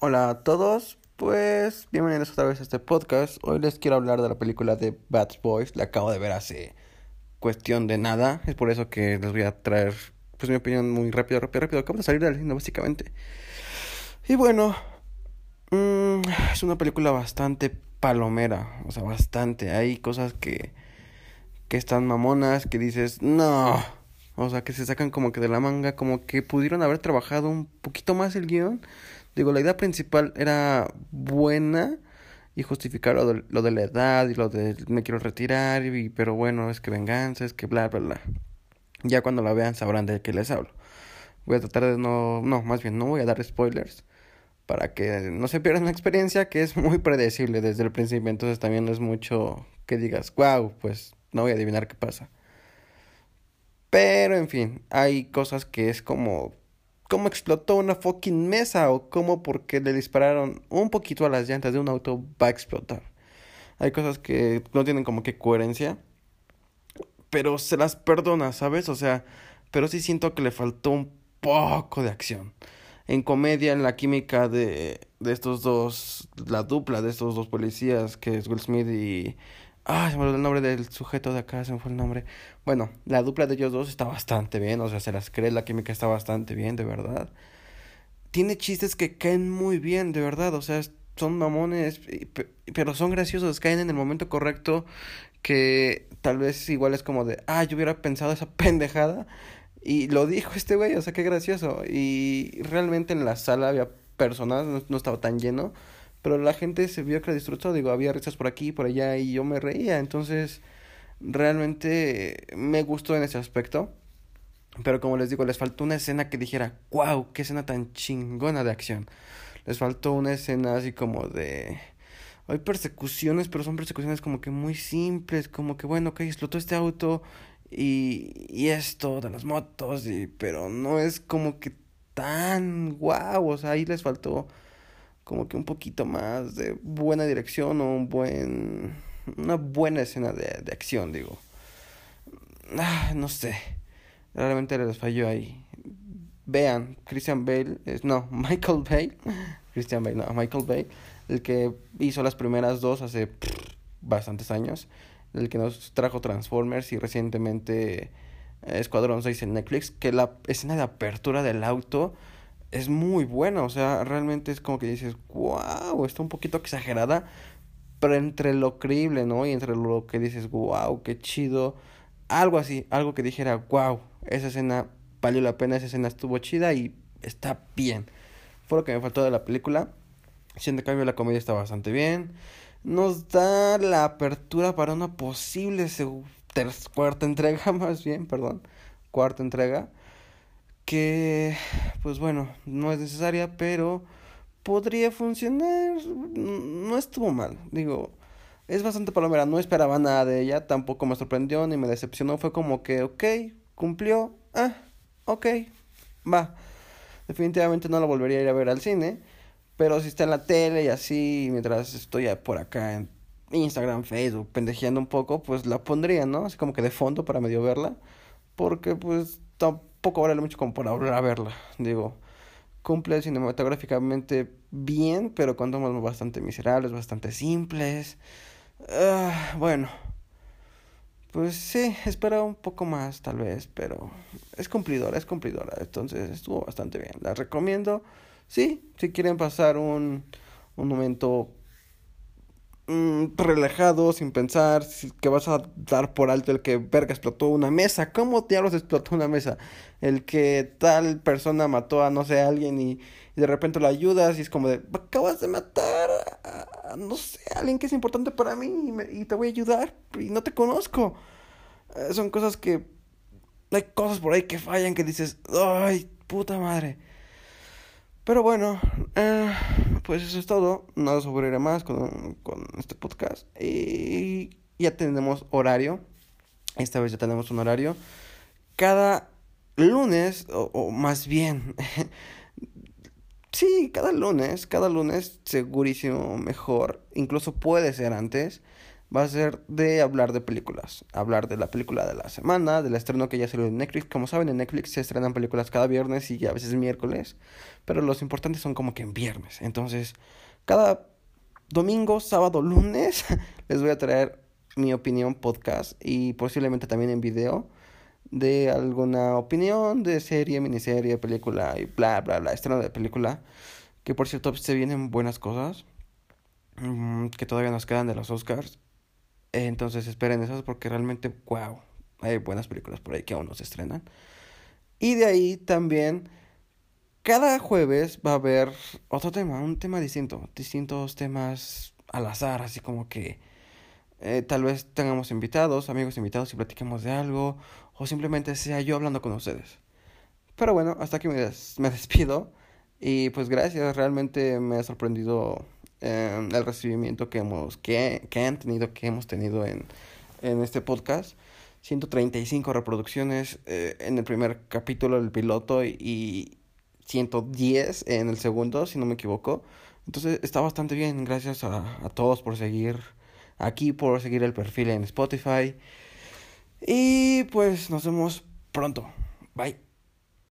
Hola a todos, pues bienvenidos otra vez a este podcast. Hoy les quiero hablar de la película de Bad Boys, la acabo de ver hace cuestión de nada, es por eso que les voy a traer pues mi opinión muy rápido, rápido, rápido. Acabo de salir del cine básicamente. Y bueno, mmm, es una película bastante palomera, o sea, bastante. Hay cosas que que están mamonas, que dices, no, o sea, que se sacan como que de la manga, como que pudieron haber trabajado un poquito más el guion. Digo, la idea principal era buena y justificar lo de, lo de la edad y lo de me quiero retirar, y, pero bueno, es que venganza, es que bla, bla, bla. Ya cuando la vean sabrán de qué les hablo. Voy a tratar de no, no, más bien no voy a dar spoilers para que no se pierdan la experiencia que es muy predecible desde el principio, entonces también no es mucho que digas, wow, pues no voy a adivinar qué pasa. Pero en fin, hay cosas que es como cómo explotó una fucking mesa o cómo porque le dispararon un poquito a las llantas de un auto va a explotar. Hay cosas que no tienen como que coherencia, pero se las perdona, ¿sabes? O sea, pero sí siento que le faltó un poco de acción. En comedia, en la química de, de estos dos, la dupla de estos dos policías, que es Will Smith y Ah, se me olvidó el nombre del sujeto de acá, se me fue el nombre. Bueno, la dupla de ellos dos está bastante bien, o sea, se las cree, la química está bastante bien, de verdad. Tiene chistes que caen muy bien, de verdad, o sea, son mamones, pero son graciosos, caen en el momento correcto que tal vez igual es como de, ah, yo hubiera pensado esa pendejada y lo dijo este güey, o sea, qué gracioso. Y realmente en la sala había personas, no estaba tan lleno pero la gente se vio que la disfrutó, digo, había risas por aquí, por allá y yo me reía, entonces realmente me gustó en ese aspecto. Pero como les digo, les faltó una escena que dijera, wow, qué escena tan chingona de acción. Les faltó una escena así como de... Hay persecuciones, pero son persecuciones como que muy simples, como que bueno, ok, explotó este auto y, y esto de las motos, y, pero no es como que tan wow, o sea, ahí les faltó como que un poquito más de buena dirección o un buen una buena escena de, de acción digo. Ah, no sé. Realmente les falló ahí. Vean Christian Bale es, no Michael Bale. Christian Bale no Michael Bale el que hizo las primeras dos hace bastantes años el que nos trajo Transformers y recientemente Escuadrón 6 en Netflix que la escena de apertura del auto es muy buena, o sea, realmente es como que dices, wow, está un poquito exagerada, pero entre lo creíble, ¿no? Y entre lo que dices, wow, qué chido, algo así, algo que dijera, wow, esa escena valió la pena, esa escena estuvo chida y está bien. Fue lo que me faltó de la película. Siendo cambio la comedia está bastante bien. Nos da la apertura para una posible cuarta entrega, más bien, perdón, cuarta entrega que pues bueno, no es necesaria, pero podría funcionar, no estuvo mal, digo, es bastante palomera, no esperaba nada de ella, tampoco me sorprendió ni me decepcionó, fue como que, ok, cumplió, ah, ok, va, definitivamente no la volvería a ir a ver al cine, pero si está en la tele y así, mientras estoy por acá en Instagram, Facebook, pendejeando un poco, pues la pondría, ¿no? Así como que de fondo para medio verla, porque pues tampoco vale mucho como para volver a verla. Digo, cumple cinematográficamente bien, pero con tomas bastante miserables, bastante simples. Ah, bueno, pues sí, esperaba un poco más tal vez, pero es cumplidora, es cumplidora. Entonces estuvo bastante bien. La recomiendo. Sí, si quieren pasar un, un momento Mm, relajado, sin pensar, que vas a dar por alto el que verga explotó una mesa. ¿Cómo diablos explotó una mesa? El que tal persona mató a no sé a alguien y, de repente lo ayudas y es como de acabas de matar a, no sé, a alguien que es importante para mí y, te voy a ayudar y no te conozco. Eh, son cosas que hay cosas por ahí que fallan que dices, ay, puta madre. Pero bueno, eh, pues eso es todo. No sobre más con, con este podcast. Y ya tenemos horario. Esta vez ya tenemos un horario. Cada lunes, o, más bien, sí, cada lunes, cada lunes, segurísimo mejor. Incluso puede ser antes. Va a ser de hablar de películas. Hablar de la película de la semana, del estreno que ya salió en Netflix. Como saben, en Netflix se estrenan películas cada viernes y a veces miércoles. Pero los importantes son como que en viernes. Entonces, cada domingo, sábado, lunes, les voy a traer mi opinión podcast y posiblemente también en video de alguna opinión de serie, miniserie, película y bla, bla, bla, estreno de película. Que por cierto, se vienen buenas cosas mm, que todavía nos quedan de los Oscars. Entonces esperen esas porque realmente, wow, hay buenas películas por ahí que aún no se estrenan. Y de ahí también, cada jueves va a haber otro tema, un tema distinto, distintos temas al azar, así como que eh, tal vez tengamos invitados, amigos invitados y platiquemos de algo, o simplemente sea yo hablando con ustedes. Pero bueno, hasta aquí me, me despido. Y pues gracias, realmente me ha sorprendido eh, el recibimiento que hemos, que, que han tenido, que hemos tenido en, en este podcast. 135 reproducciones eh, en el primer capítulo del piloto y, y 110 en el segundo, si no me equivoco. Entonces está bastante bien. Gracias a, a todos por seguir aquí, por seguir el perfil en Spotify. Y pues nos vemos pronto. Bye.